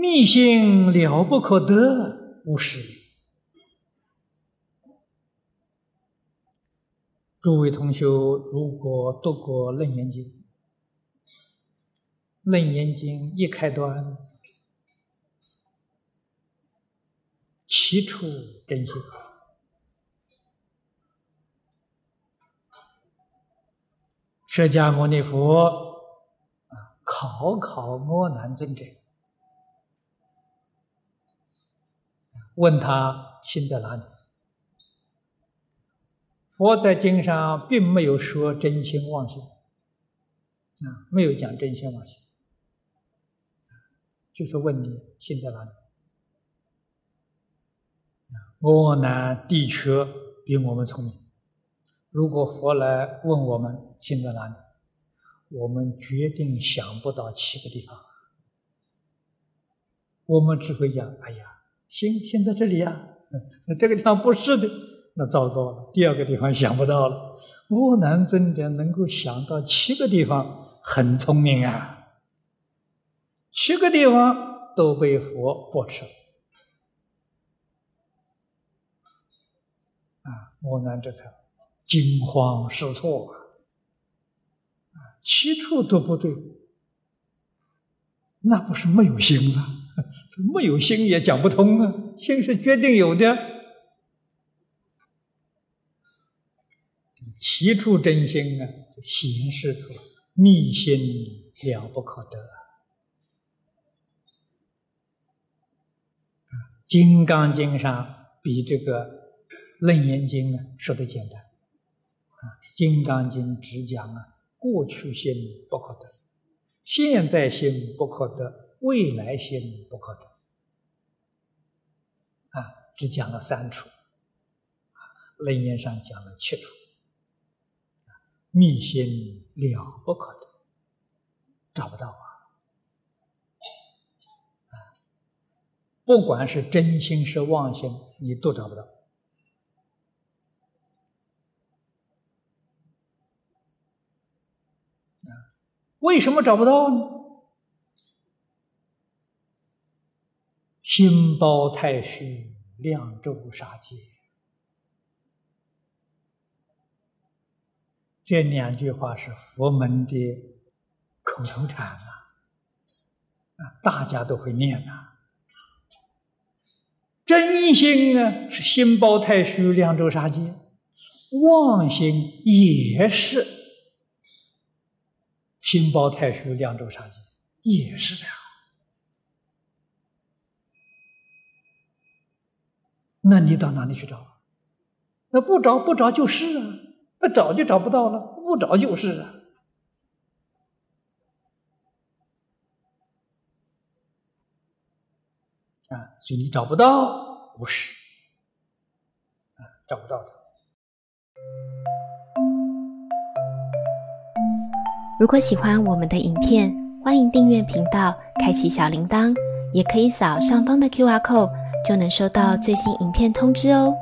密性了不可得，无实。诸位同学，如果读过《楞严经》，《楞严经》一开端，其出真心。释迦牟尼佛啊，考考摩难尊者，问他心在哪里？佛在经上并没有说真心妄心啊，没有讲真心妄心，就是问你心在哪里？阿难的确比我们聪明。如果佛来问我们心在哪里，我们决定想不到七个地方，我们只会讲：“哎呀，心心在这里呀。”那这个地方不是的，那糟糕了。第二个地方想不到了。阿难尊者能够想到七个地方，很聪明啊。七个地方都被佛驳斥。啊，我难这才。惊慌失措啊！七处都不对，那不是没有心吗？没有心也讲不通啊！心是决定有的，七处真心啊，显示出密心了不可得啊！《金刚经》上比这个《楞严经》啊说的简单。《金刚经》只讲啊，过去心不可得，现在心不可得，未来心不可得，啊，只讲了三处，啊，楞严上讲了七处，密心了不可得，找不到啊，啊，不管是真心是妄心，你都找不到。啊。为什么找不到呢？心包太虚，量周杀界，这两句话是佛门的口头禅啊，啊，大家都会念呐。真心呢是心包太虚，量周杀界，妄心也是。心包太虚，量周杀界，也是这样。那你到哪里去找？那不找不找就是啊，那找就找不到了，不找就是啊。啊，所以你找不到，不是啊，找不到的。如果喜欢我们的影片，欢迎订阅频道，开启小铃铛，也可以扫上方的 Q R code，就能收到最新影片通知哦。